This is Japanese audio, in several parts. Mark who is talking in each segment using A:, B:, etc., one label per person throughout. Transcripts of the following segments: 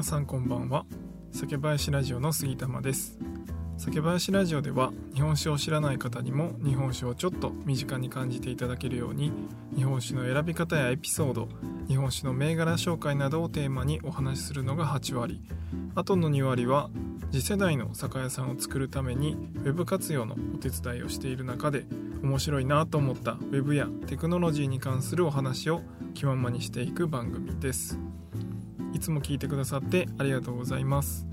A: 皆さんこんばんは。酒林ラジオの杉玉です。酒林ラジオでは日本酒を知らない方にも日本酒をちょっと身近に感じていただけるように日本酒の選び方やエピソード日本酒の銘柄紹介などをテーマにお話しするのが8割。あとの2割は次世代の酒屋さんを作るために Web 活用のお手伝いをしている中で面白いなと思った Web やテクノロジーに関するお話を気ままにしていく番組です。いつも聞いてくださってありがとうございます。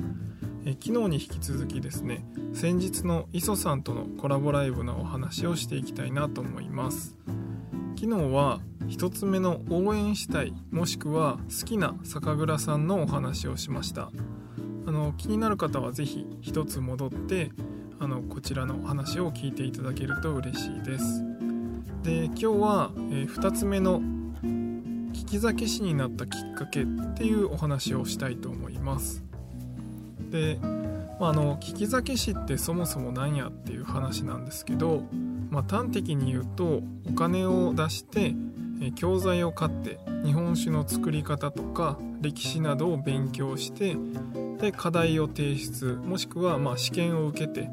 A: え昨日に引き続きですね先日の磯さんとのコラボライブのお話をしていきたいなと思います。昨日は1つ目の応援したいもしくは好きな酒蔵さんのお話をしました。あの気になる方は是非1つ戻ってあのこちらのお話を聞いていただけると嬉しいです。で今日は、え2つ目のき酒師になったきっかけっていうお話をしたいと思います。で、まあ、あの聞き酒師ってそもそも何やっていう話なんですけど、まあ、端的に言うとお金を出して教材を買って日本酒の作り方とか歴史などを勉強してで課題を提出もしくはま試験を受けて、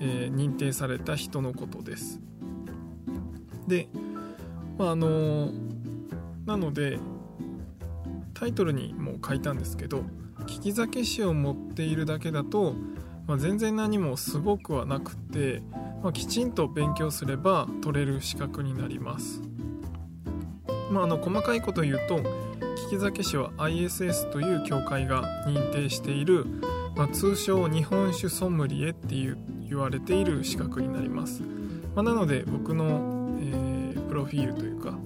A: えー、認定された人のことです。で、まあ、あのなのでタイトルにも書いたんですけど利き酒師を持っているだけだと、まあ、全然何もすごくはなくて、まあ、きちんと勉強すれば取れる資格になります、まあ、あの細かいこと言うと利き酒師は ISS という協会が認定している、まあ、通称日本酒ソムリエっていう言われている資格になります、まあ、なので僕の、えー、プロフィールというか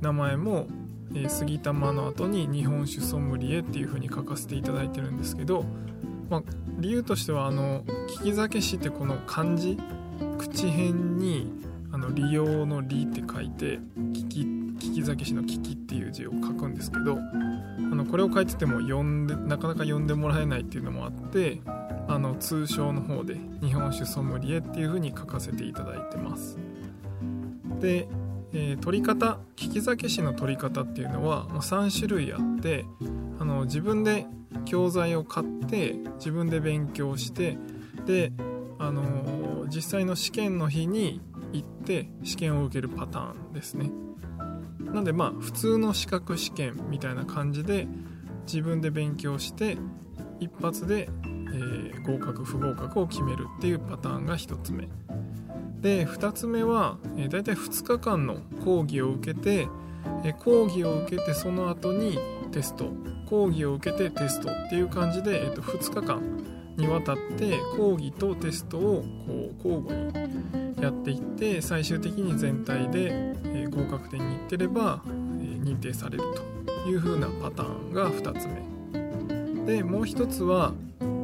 A: 名前も、えー、杉玉の後に日本酒ソムリエっていう風に書かせていただいてるんですけど、まあ、理由としてはあの利き酒師ってこの漢字口辺にあの利用の「利」って書いて利き利き酒師の「利き」っていう字を書くんですけどあのこれを書いてても読んでなかなか読んでもらえないっていうのもあってあの通称の方で日本酒ソムリエっていう風に書かせていただいてます。でえー、取り方利き酒師の取り方っていうのは3種類あってあの自分で教材を買って自分で勉強してで、あのー、実際の試験の日に行って試験を受けるパターンですね。なんでまあ普通の資格試験みたいな感じで自分で勉強して一発で、えー、合格不合格を決めるっていうパターンが1つ目。で2つ目は、えー、大体2日間の講義を受けて、えー、講義を受けてその後にテスト。講義を受けてテストっていう感じで、えー、と2日間にわたって講義とテストをこう交互にやっていって最終的に全体で、え、合格点にいってれば、え、認定されるという風なパターンが2つ目。でもう一つは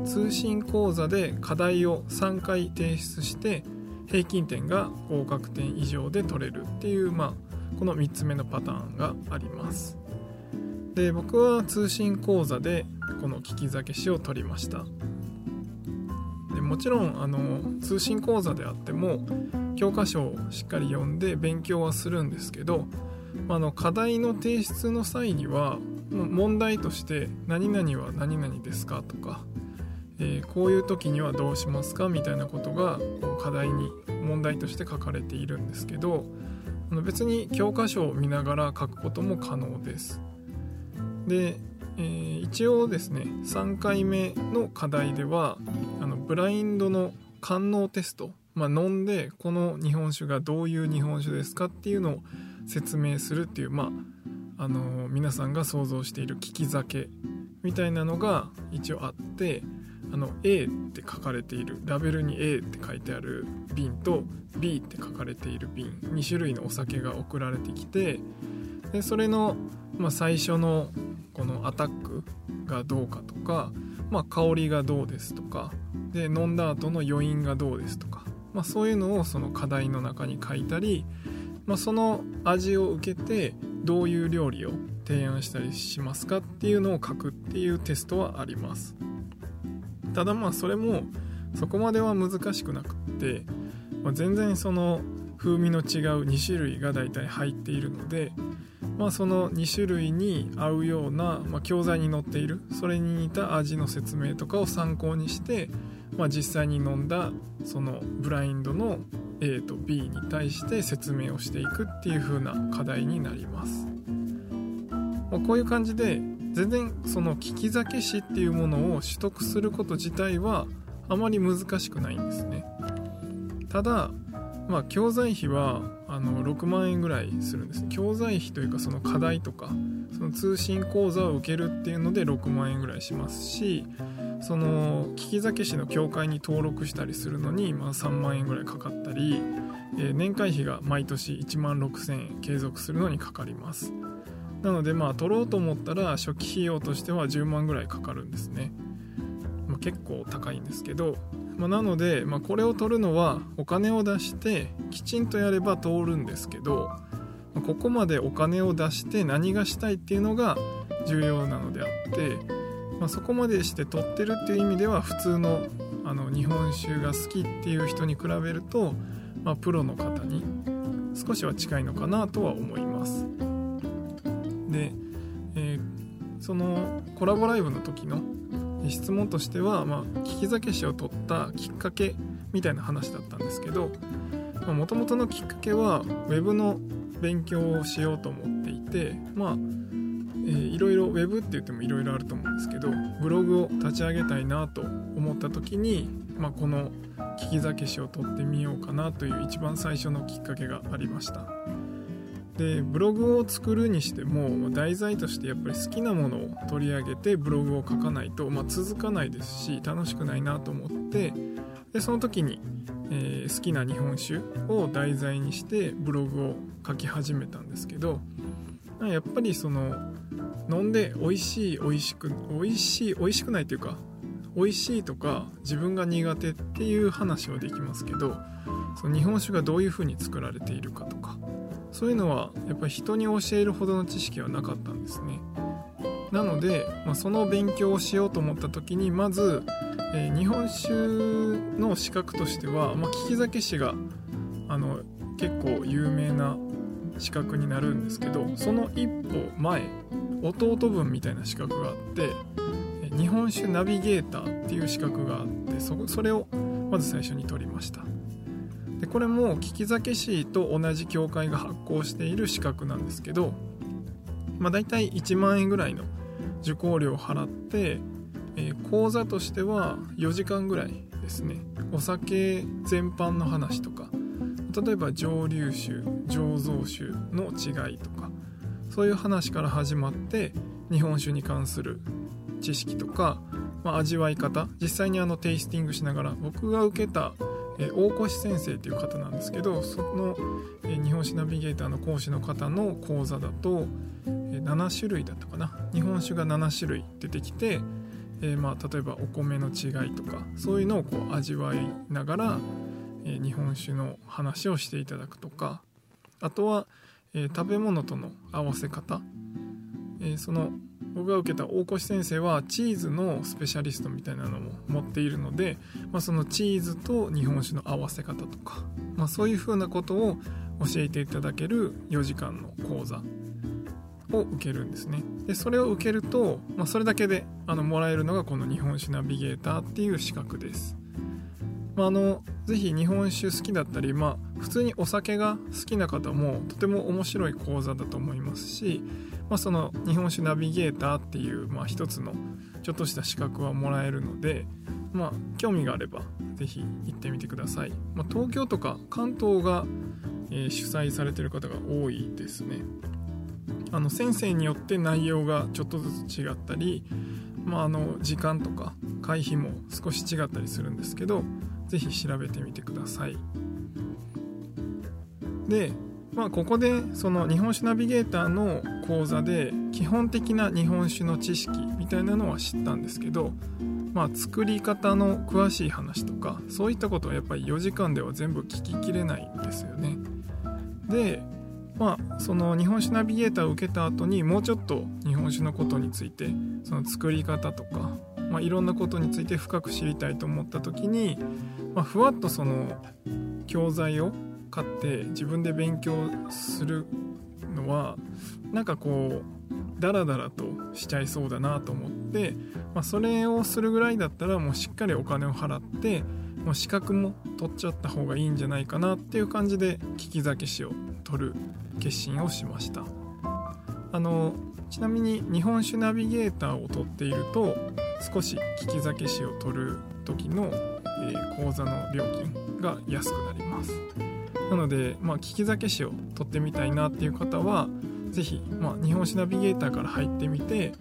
A: 通信講座で課題を3回提出して平均点が合格点以上で取れるっていう、まあ、この3つ目のパターンがありますで僕は通信講座でこの利き酒師を取りましたでもちろんあの通信講座であっても教科書をしっかり読んで勉強はするんですけどあの課題の提出の際には問題として「何々は何々ですか?」とかえー、こういう時にはどうしますかみたいなことがこ課題に問題として書かれているんですけど別に教科書を見ながら書くことも可能です。で、えー、一応ですね3回目の課題ではあのブラインドの官能テスト、まあ、飲んでこの日本酒がどういう日本酒ですかっていうのを説明するっていうまああのー、皆さんが想像している利き酒みたいなのが一応あってあの A って書かれているラベルに A って書いてある瓶と B って書かれている瓶2種類のお酒が送られてきてでそれの、まあ、最初のこのアタックがどうかとか、まあ、香りがどうですとかで飲んだ後の余韻がどうですとか、まあ、そういうのをその課題の中に書いたり、まあ、その味を受けてどういう料理を提案したりしますかっていうのを書くっていうテストはあります。ただまあそれもそこまでは難しくなくって、まあ、全然その風味の違う2種類が大体入っているので、まあ、その2種類に合うような、まあ、教材に載っているそれに似た味の説明とかを参考にして、まあ、実際に飲んだそのブラインドの A と B に対して説明をしていくっていう風な課題になります、まあ、こういう感じで全然その利き酒師っていうものを取得すること自体はあまり難しくないんですね。ただまあ教材費はあの6万円ぐらいするんです教材費というかその課題とかその通信講座を受けるっていうので6万円ぐらいしますしその利き酒師の協会に登録したりするのに、まあ、3万円ぐらいかかったり、えー、年会費が毎年1万6000円継続するのにかかります。なのでまあ取ろうと思ったら初期費用としては10万ぐらいかかるんですね、まあ、結構高いんですけど、まあ、なので、まあ、これを取るのはお金を出してきちんとやれば通るんですけどここまでお金を出して何がしたいっていうのが重要なのであってま、そこまでして取ってるっていう意味では普通のあの日本酒が好きっていう人に比べると、ま、プロの方に少しは近いのかなとは思います。で、えー、そのコラボライブの時の質問としては、まあ、利き酒師を取ったきっかけみたいな話だったんですけどもともとのきっかけは web の勉強をしようと思っていてまあえー、いろいろ Web って言ってもいろいろあると思うんですけどブログを立ち上げたいなと思った時に、まあ、この聞き酒師を取ってみようかなという一番最初のきっかけがありました。でブログを作るにしても題材としてやっぱり好きなものを取り上げてブログを書かないと、まあ、続かないですし楽しくないなと思ってでその時に、えー、好きな日本酒を題材にしてブログを書き始めたんですけどやっぱりその飲んで美味しい美味しく美味しい美味しくないっていうか美味しいとか自分が苦手っていう話はできますけどその日本酒がどういう風に作られているかとかそういうのはやっぱり人に教えるほどの知識はなかったんですね。なので、まあ、その勉強をしようと思った時にまず、えー、日本酒の資格としては、まあ、利き酒師があの結構有名な資格になるんですけどその一歩前弟分みたいな資格があって日本酒ナビゲーターっていう資格があってそそれをまず最初に取りました。でこれも利き酒師と同じ協会が発行している資格なんですけど、まあ、大体1万円ぐらいの受講料を払って、えー、講座としては4時間ぐらいですね。お酒全般の話とか例えば蒸留酒醸造酒の違いとかそういう話から始まって日本酒に関する知識とか、まあ、味わい方実際にあのテイスティングしながら僕が受けた、え大越先生っていう方なんですけどその、え日本酒ナビゲーターの講師の方の講座だと、え7種類だったかな。日本酒が7種類出てきて、え、まあ例えばお米の違いとかそういうのをこう味わいながらえ日本酒の話をしていただくとかあとは、え食べ物との合わせ方、えその僕が受けた大越先生はチーズのスペシャリストみたいなのも持っているので、まあ、そのチーズと日本酒の合わせ方とか、まあ、そういうふうなことを教えていただける4時間の講座を受けるんですね。でそれを受けると、まあ、それだけであのもらえるのがこの日本酒ナビゲーターっていう資格です。まあ、あのぜひ日本酒好きだったり、まあ、普通にお酒が好きな方もとても面白い講座だと思いますし、まあ、その日本酒ナビゲーターっていう、まあ、一つのちょっとした資格はもらえるので、まあ、興味があればぜひ行ってみてください、まあ、東京とか関東が、えー、主催されてる方が多いですね。あの先生によって内容がちょっとずつ違ったり、まあ、あの時間とか会費も少し違ったりするんですけど是非調べてみてください。でまあここでその日本酒ナビゲーターの講座で基本的な日本酒の知識みたいなのは知ったんですけどまあ作り方の詳しい話とかそういったことはやっぱり4時間では全部聞ききれないんですよねでまあその日本酒ナビゲーターを受けた後にもうちょっと日本酒のことについてその作り方とかまあ、いろんなことについて深く知りたいと思った時に、まあ、ふわっとその教材を買って自分で勉強するのはなんかこうダラダラとしちゃいそうだなと思って、まあ、それをするぐらいだったらもうしっかりお金を払ってもう資格も取っちゃった方がいいんじゃないかなっていう感じで利き酒師を取る決心をしました。あのちなみに日本酒ナビゲーターを取っていると少し利き酒師を取る時の、講座の料金が安くなります。なので、まあ、利き酒師を取ってみたいなっていう方は是非、まあ、日本酒ナビゲーターから入ってみて、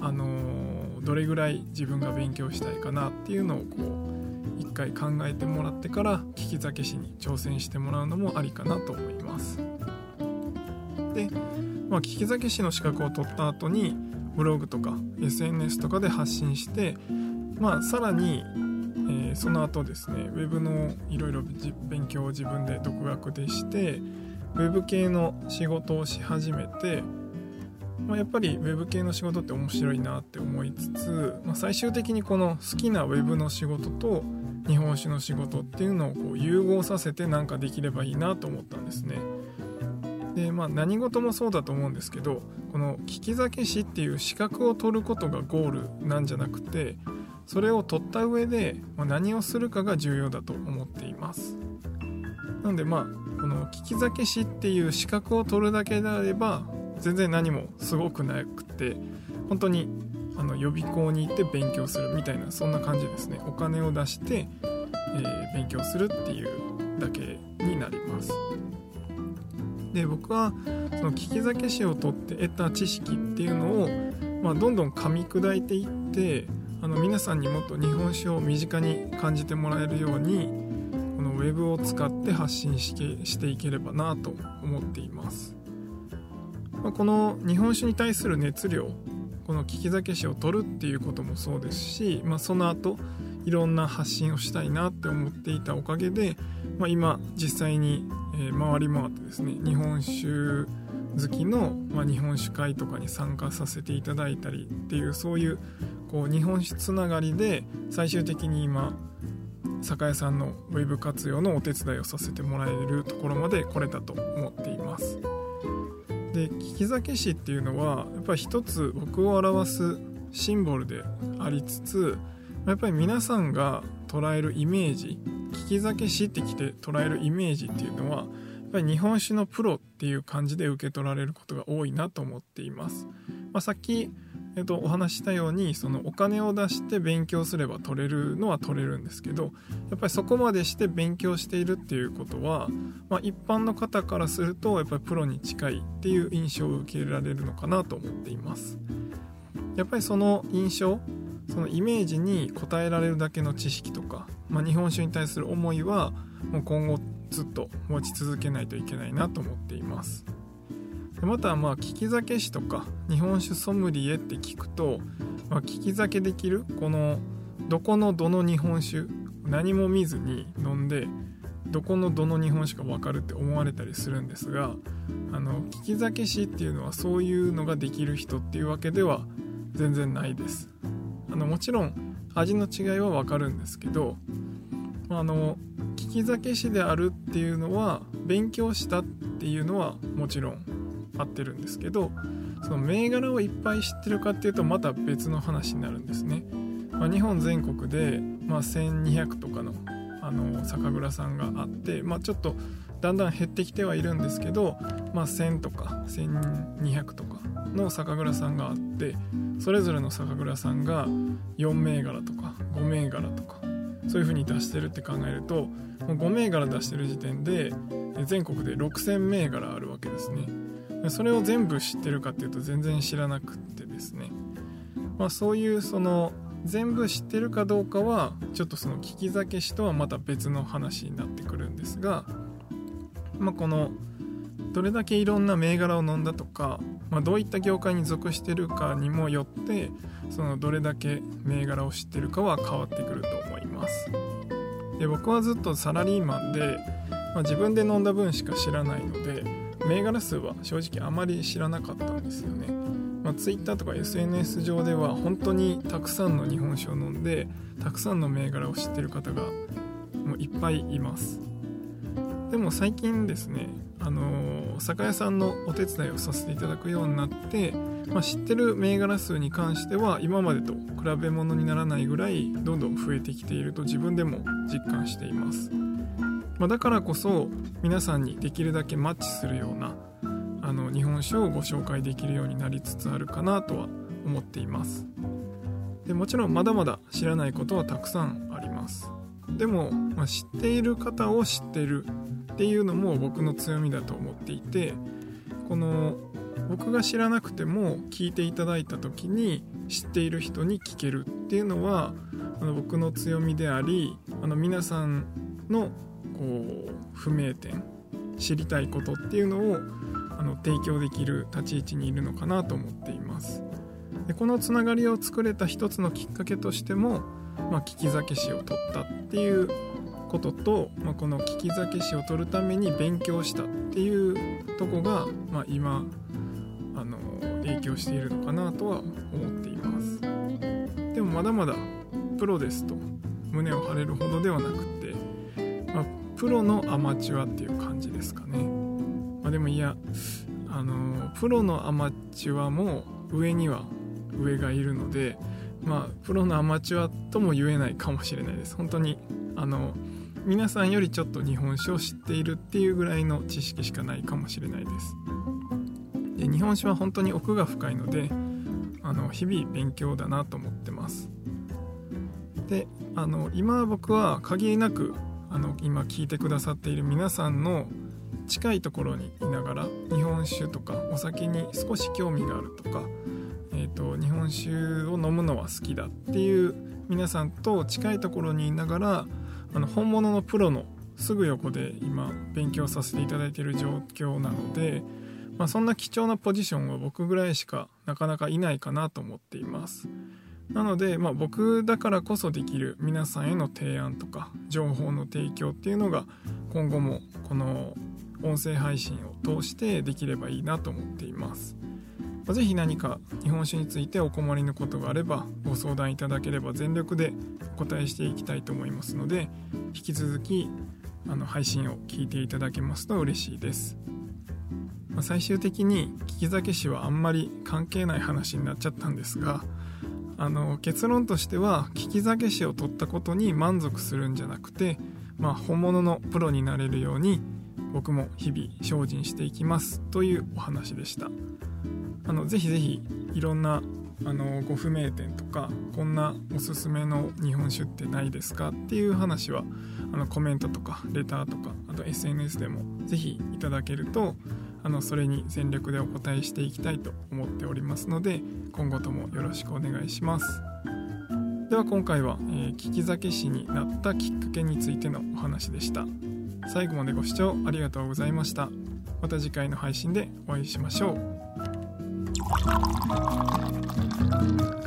A: あのー、どれぐらい自分が勉強したいかなっていうのをこう一回考えてもらってから利き酒師に挑戦してもらうのもありかなと思います。で、まあ、利き酒師の資格を取った後にブログとか SNS とかで発信してまあさらにえー、その後ですねウェブのいろいろ勉強を自分で独学でしてウェブ系の仕事をし始めて、まあ、やっぱりウェブ系の仕事って面白いなって思いつつ、まあ、最終的にこの好きなウェブの仕事と日本酒の仕事っていうのをこう融合させてなんかできればいいなと思ったんですね。でまあ何事もそうだと思うんですけどこの利き酒師っていう資格を取ることがゴールなんじゃなくてそれを取った上で、ま何をするかが重要だと思っています。なのでまあこの利き酒師っていう資格を取るだけであれば全然何もすごくなくて本当にあの予備校に行って勉強するみたいなそんな感じですね。お金を出して、えー、勉強するっていうだけになります。で僕はその利き酒師を取って得た知識っていうのを、まあ、どんどん噛み砕いていってあの皆さんにもっと日本酒を身近に感じてもらえるようにこのウェブを使って発信していければなと思っています、まあ、この日本酒に対する熱量この利き酒師を取るっていうこともそうですし、まあ、その後いろんな発信をしたいなって思っていたおかげで、まあ、今実際に、回り回ってですね日本酒好きの、ま、日本酒会とかに参加させていただいたりっていうそういうこう日本酒つながりで最終的に今酒屋さんのウェブ活用のお手伝いをさせてもらえるところまで来れたと思っています。で利き酒師っていうのはやっぱり一つ僕を表すシンボルでありつつやっぱり皆さんが捉えるイメージ利き酒師ってきて捉えるイメージっていうのはやっぱり日本酒のプロっていう感じで受け取られることが多いなと思っています、まあ、さっきえっと、お話したようにそのお金を出して勉強すれば取れるのは取れるんですけどやっぱりそこまでして勉強しているっていうことは、まあ、一般の方からするとやっぱりプロに近いっていう印象を受けられるのかなと思っています。やっぱりその印象そのイメージに応えられるだけの知識とか、まあ、日本酒に対する思いはもう今後ずっと持ち続けないといけないなと思っています。でまたまあ利き酒師とか日本酒ソムリエって聞くと、まあ、利き酒できるこのどこのどの日本酒何も見ずに飲んでどこのどの日本酒か分かるって思われたりするんですがあの利き酒師っていうのはそういうのができる人っていうわけでは全然ないです。あのもちろん味の違いは分かるんですけどあの利き酒師であるっていうのは勉強したっていうのはもちろん合ってるんですけどその銘柄をいっぱい知ってるかっていうとまた別の話になるんですね、まあ、日本全国で、まあ、1200とかのあの酒蔵さんがあって、まあ、ちょっとだんだん減ってきてはいるんですけど、まあ、1000とか1200とかの酒蔵さんがあってそれぞれの酒蔵さんが4銘柄とか5銘柄とかそういう風に出してるって考えるともう5銘柄出してる時点で全国で6000銘柄あるわけですね。それを全部知ってるかっていうと全然知らなくってですね、まあ、そういうその全部知ってるかどうかはちょっとその聞き酒師とはまた別の話になってくるんですが、まあ、このどれだけいろんな銘柄を飲んだとか、まあ、どういった業界に属してるかにもよってそのどれだけ銘柄を知ってるかは変わってくると思います。で僕はずっとサラリーマンで、まあ、自分で飲んだ分しか知らないので銘柄数は正直あまり知らなかったんですよね。まあ、Twitter とか SNS 上では本当にたくさんの日本酒を飲んでたくさんの銘柄を知ってる方がもういっぱいいます。でも最近ですねあの酒屋さんのお手伝いをさせていただくようになって、まあ、知ってる銘柄数に関しては今までと比べ物にならないぐらいどんどん増えてきていると自分でも実感しています、まあ、だからこそ皆さんにできるだけマッチするようなあの日本酒をご紹介できるようになりつつあるかなとは思っています。でもちろんまだまだ知らないことはたくさんあります。でも、まあ、知っている方を知ってるっていうのも僕の強みだと思っていてこの僕が知らなくても聞いていただいた時に知っている人に聞けるっていうのはあの僕の強みでありあの皆さんのこう不明点知りたいことっていうのをあの提供できる立ち位置にいるのかなと思っています。でこのつながりを作れた一つのきっかけとしても、まあ、利き酒師を取ったっていうことと、まあ、この利き酒師を取るために勉強したっていうとこが、まあ、今あの影響しているのかなとは思っています。でもまだまだプロですと胸を張れるほどではなくて、まあ、プロのアマチュアっていう感じですかね、まあ、でもいやあのプロのアマチュアも上には上がいるのでまあプロのアマチュアとも言えないかもしれないです。本当にあの皆さんよりちょっと日本酒を知っているっていうぐらいの知識しかないかもしれないです。で日本酒は本当に奥が深いのであの日々勉強だなと思ってます。であの今僕は限りなくあの今聞いてくださっている皆さんの近いところにいながら日本酒とかお酒に少し興味があるとか、えーと、日本酒を飲むのは好きだっていう皆さんと近いところにいながらあの本物のプロのすぐ横で今勉強させていただいている状況なので、まあ、そんな貴重なポジションは僕ぐらいしかなかなかいないかなと思っています。なので、まあ、僕だからこそできる皆さんへの提案とか情報の提供っていうのが今後もこの音声配信を通してできればいいなと思っています。ぜひ何か日本酒についてお困りのことがあればご相談いただければ全力でお答えしていきたいと思いますので引き続きあの配信を聞いていただけますと嬉しいです、まあ、最終的に聞き酒師はあんまり関係ない話になっちゃったんですがあの結論としては聞き酒師を取ったことに満足するんじゃなくて、まあ、本物のプロになれるように僕も日々精進していきますというお話でした。あのぜひぜひいろんなあのご不明点とかこんなおすすめの日本酒ってないですかっていう話はあのコメントとかレターとかあと SNS でもぜひいただけるとあのそれに全力でお答えしていきたいと思っておりますので今後ともよろしくお願いします。では今回は、えー、聞き酒師になったきっかけについてのお話でした。最後までご視聴ありがとうございました。また次回の配信でお会いしましょう。